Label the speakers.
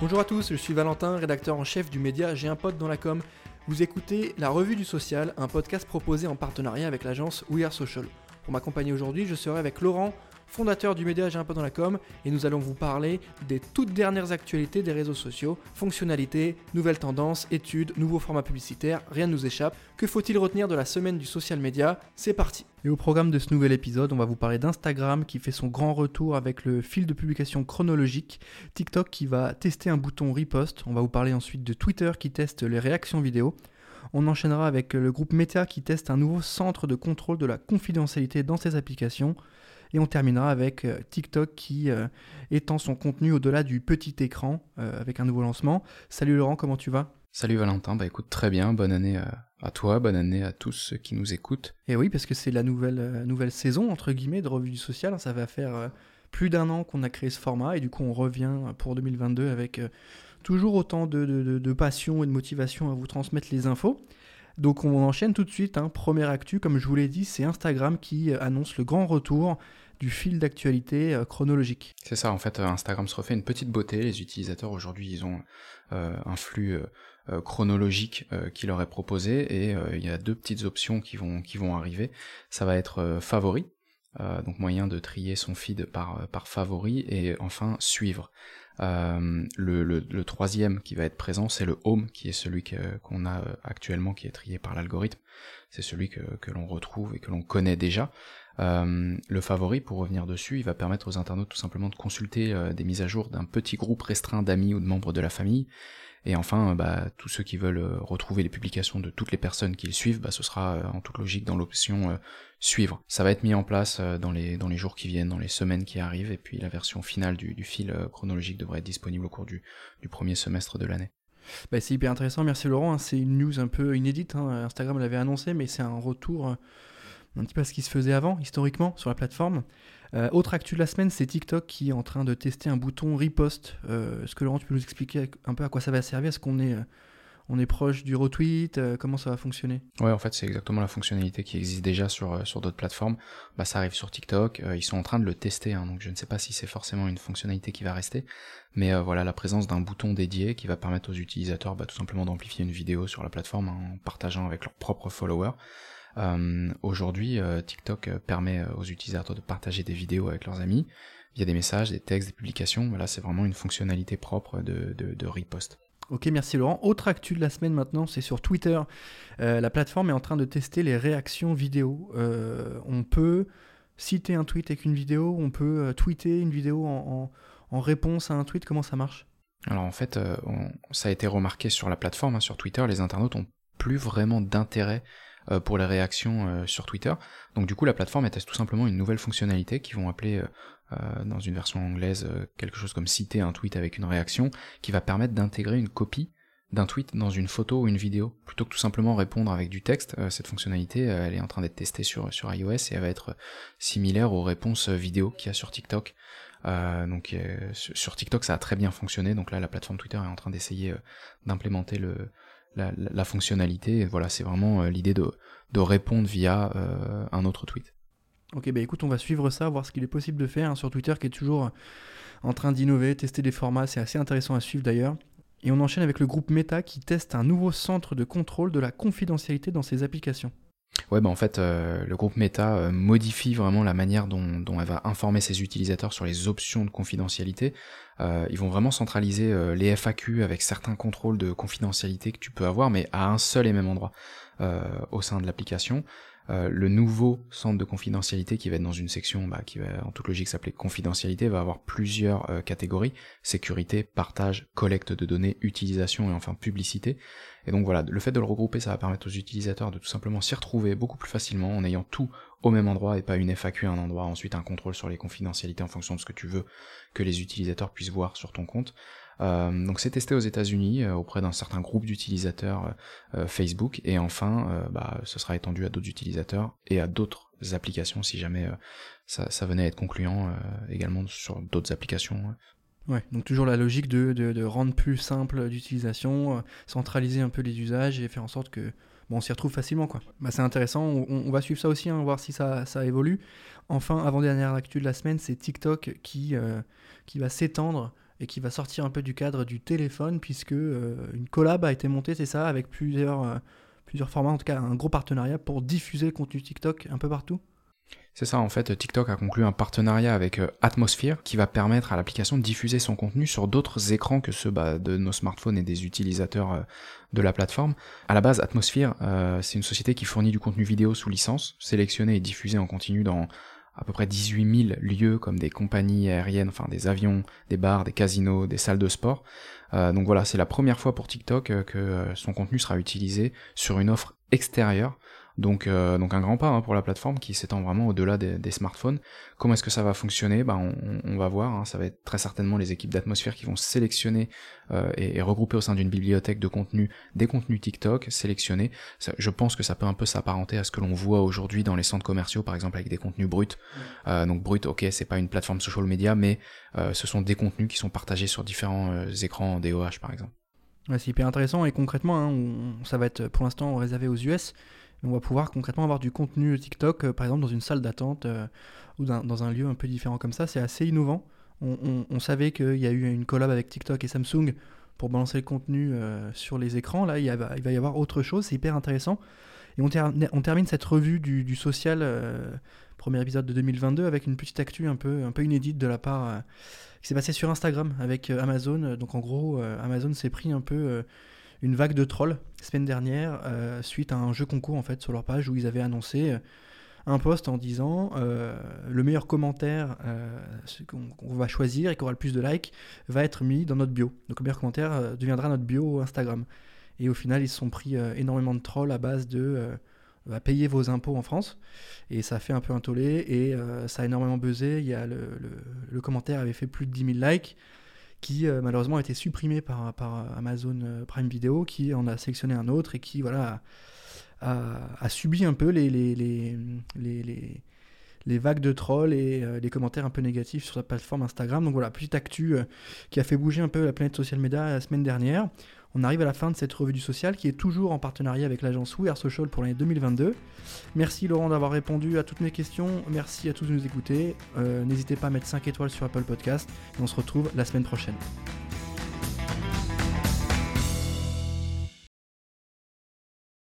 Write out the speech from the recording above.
Speaker 1: Bonjour à tous, je suis Valentin, rédacteur en chef du média J'ai un pote dans la com. Vous écoutez La Revue du Social, un podcast proposé en partenariat avec l'agence We Are Social. Pour m'accompagner aujourd'hui, je serai avec Laurent, fondateur du média J'ai un peu dans la com, et nous allons vous parler des toutes dernières actualités des réseaux sociaux, fonctionnalités, nouvelles tendances, études, nouveaux formats publicitaires, rien ne nous échappe. Que faut-il retenir de la semaine du social media? C'est parti. Et au programme de ce nouvel épisode, on va vous parler d'Instagram qui fait son grand retour avec le fil de publication chronologique, TikTok qui va tester un bouton riposte, on va vous parler ensuite de Twitter qui teste les réactions vidéo, on enchaînera avec le groupe Meta qui teste un nouveau centre de contrôle de la confidentialité dans ses applications. Et on terminera avec euh, TikTok qui euh, étend son contenu au-delà du petit écran euh, avec un nouveau lancement. Salut Laurent, comment tu vas?
Speaker 2: Salut Valentin, bah écoute très bien, bonne année à, toi, bonne année à tous ceux qui nous écoutent.
Speaker 1: Et oui, parce que c'est la nouvelle, nouvelle saison, entre guillemets, de Revue du Social, ça va faire plus d'un an qu'on a créé ce format, et du coup on revient pour 2022 avec toujours autant de, passion et de motivation à vous transmettre les infos. Donc on enchaîne tout de suite, hein. première actu, comme je vous l'ai dit, c'est Instagram qui annonce le grand retour du fil d'actualité euh, chronologique.
Speaker 2: C'est ça, en fait, euh, Instagram se refait une petite beauté. Les utilisateurs aujourd'hui, ils ont euh, un flux chronologique qui leur est proposé et il y a deux petites options qui vont qui vont arriver. Ça va être favori, donc moyen de trier son feed par par favori et enfin suivre. Le, le, troisième qui va être présent, c'est le home, qui est celui qu'on a actuellement, qui est trié par l'algorithme. C'est celui que, que l'on retrouve et que l'on connaît déjà. Euh, le favori, pour revenir dessus, il va permettre aux internautes tout simplement de consulter euh, des mises à jour d'un petit groupe restreint d'amis ou de membres de la famille. Et enfin, euh, bah, tous ceux qui veulent retrouver les publications de toutes les personnes qu'ils suivent, bah, ce sera en toute logique dans l'option suivre. Ça va être mis en place dans, les, dans les jours qui viennent, dans les semaines qui arrivent, et puis la version finale du, fil chronologique devrait être disponible au cours du, premier semestre de l'année.
Speaker 1: Bah, c'est hyper intéressant, merci Laurent. Hein. C'est une news un peu inédite. Hein. Instagram l'avait annoncé, mais c'est un retour un petit peu à ce qui se faisait avant, historiquement, sur la plateforme. Euh, autre actu de la semaine, c'est TikTok qui est en train de tester un bouton riposte. Euh, est-ce que Laurent, tu peux nous expliquer un peu à quoi ça va servir? Est-ce qu'on est, euh, on est proche du retweet Comment ça va fonctionner?
Speaker 2: Ouais, en fait, c'est exactement la fonctionnalité qui existe déjà sur, sur d'autres plateformes. Bah, ça arrive sur TikTok. ils sont en train de le tester, hein, donc je ne sais pas si c'est forcément une fonctionnalité qui va rester. Mais voilà, la présence d'un bouton dédié qui va permettre aux utilisateurs bah, tout simplement d'amplifier une vidéo sur la plateforme en partageant avec leurs propres followers. Euh, aujourd'hui, euh, TikTok euh, permet aux utilisateurs de partager des vidéos avec leurs amis via des messages, des textes, des publications. Voilà, c'est vraiment une fonctionnalité propre de, de, de riposte.
Speaker 1: Ok, merci Laurent. Autre actu de la semaine maintenant, c'est sur Twitter. la plateforme est en train de tester les réactions vidéo. on peut citer un tweet avec une vidéo, on peut tweeter une vidéo en, réponse à un tweet. Comment ça marche?
Speaker 2: Alors en fait, ça a été remarqué sur la plateforme, hein, sur Twitter, les internautes ont plus vraiment d'intérêt euh, pour les réactions euh, sur Twitter. Donc du coup, la plateforme teste tout simplement une nouvelle fonctionnalité qu'ils vont appeler euh, dans une version anglaise quelque chose comme citer un tweet avec une réaction, qui va permettre d'intégrer une copie d'un tweet dans une photo ou une vidéo, plutôt que tout simplement répondre avec du texte. cette fonctionnalité, elle est en train d'être testée sur, sur iOS et elle va être similaire aux réponses vidéo qu'il y a sur TikTok. donc sur TikTok, ça a très bien fonctionné. Donc là, la plateforme Twitter est en train d'essayer d'implémenter le, la, fonctionnalité. voilà, c'est vraiment euh, l'idée de, répondre via euh, un autre tweet.
Speaker 1: Ok, bah écoute, on va suivre ça, voir ce qu'il est possible de faire hein, sur Twitter qui est toujours en train d'innover, tester des formats, c'est assez intéressant à suivre d'ailleurs. Et on enchaîne avec le groupe Meta qui teste un nouveau centre de contrôle de la confidentialité dans ses applications.
Speaker 2: Ouais, bah en fait, euh, le groupe Meta modifie vraiment la manière dont, dont, elle va informer ses utilisateurs sur les options de confidentialité. Euh, ils vont vraiment centraliser euh, les FAQ avec certains contrôles de confidentialité que tu peux avoir, mais à un seul et même endroit euh, au sein de l'application. Le nouveau centre de confidentialité qui va être dans une section bah, qui va en toute logique s'appeler confidentialité va avoir plusieurs catégories sécurité, partage, collecte de données, utilisation et enfin publicité. Et donc voilà, le fait de le regrouper, ça va permettre aux utilisateurs de tout simplement s'y retrouver beaucoup plus facilement en ayant tout au même endroit et pas une FAQ à un endroit, ensuite un contrôle sur les confidentialités en fonction de ce que tu veux que les utilisateurs puissent voir sur ton compte. Euh, donc c'est testé aux États-Unis euh, auprès d'un certain groupe d'utilisateurs euh, Facebook et enfin bah, ce sera étendu à d'autres utilisateurs et à d'autres applications si jamais ça, ça, venait à être concluant également sur d'autres applications.
Speaker 1: Ouais, donc toujours la logique de, de, de rendre plus simple l'utilisation, centraliser un peu les usages et faire en sorte que bon, on s'y retrouve facilement. quoi. Bah, c'est intéressant, on, va suivre ça aussi, hein, voir si ça, ça évolue. Enfin, avant-dernière actu de la semaine, c'est TikTok qui, euh, qui va s'étendre et qui va sortir un peu du cadre du téléphone puisque une collab a été montée, c'est ça, avec plusieurs, plusieurs formats, en tout cas un gros partenariat pour diffuser le contenu TikTok un peu partout
Speaker 2: c'est ça, en fait, TikTok a conclu un partenariat avec euh, Atmosphere qui va permettre à l'application de diffuser son contenu sur d'autres écrans que ceux bah, de nos smartphones et des utilisateurs euh, de la plateforme. À la base, Atmosphere, euh, c'est une société qui fournit du contenu vidéo sous licence, sélectionné et diffusé en continu dans à peu près 18 000 lieux comme des compagnies aériennes, enfin des avions, des bars, des casinos, des salles de sport. donc voilà, c'est la première fois pour TikTok que son contenu sera utilisé sur une offre extérieure donc, euh, donc un grand pas hein, pour la plateforme qui s'étend vraiment au-delà des, smartphones. Comment est-ce que ça va fonctionner? Bah, on, va voir. Hein. ça va être très certainement les équipes d'atmosphère qui vont sélectionner euh, et, regrouper au sein d'une bibliothèque de contenu des contenus TikTok sélectionnés. je pense que ça peut un peu s'apparenter à ce que l'on voit aujourd'hui dans les centres commerciaux, par exemple avec des contenus bruts. Euh, donc brut, ok, c'est pas une plateforme social media, mais ce sont des contenus qui sont partagés sur différents écrans DOH, par exemple.
Speaker 1: c'est hyper intéressant et concrètement, hein, ça va être pour l'instant réservé aux US on va pouvoir concrètement avoir du contenu TikTok, euh, par exemple dans une salle d'attente euh, ou dans, un lieu un peu différent comme ça. C'est assez innovant. On, savait qu'il y a eu une collab avec TikTok et Samsung pour balancer le contenu euh, sur les écrans. Là, il, va, y avoir autre chose. C'est hyper intéressant. Et on, on, termine cette revue du, social, premier épisode de 2022, avec une petite actu un peu, un peu inédite de la part qui s'est passée sur Instagram avec Amazon. Donc en gros, Amazon s'est pris un peu une vague de trolls semaine dernière euh, suite à un jeu concours en fait sur leur page où ils avaient annoncé euh, un post en disant euh, le meilleur commentaire qu'on va choisir et qui aura le plus de likes va être mis dans notre bio. Donc le meilleur commentaire deviendra notre bio Instagram. Et au final, ils se sont pris énormément de trolls à base de va payer vos impôts en France. Et ça a fait un peu un tollé et ça a énormément buzzé. Il y a le, le, commentaire avait fait plus de 10 000 likes qui euh, malheureusement a été supprimé par, Amazon euh, Prime Video, qui en a sélectionné un autre et qui voilà, a, subi un peu les, les, les, les, les vagues de trolls et euh, les commentaires un peu négatifs sur sa plateforme Instagram. Donc voilà, petite actu qui a fait bouger un peu la planète social media la semaine dernière. On arrive à la fin de cette revue du social qui est toujours en partenariat avec l'agence We Are Social pour l'année 2022. Merci Laurent d'avoir répondu à toutes mes questions. Merci à tous de nous écouter. Euh, n'hésitez pas à mettre 5 étoiles sur Apple Podcast. Et on se retrouve la semaine prochaine.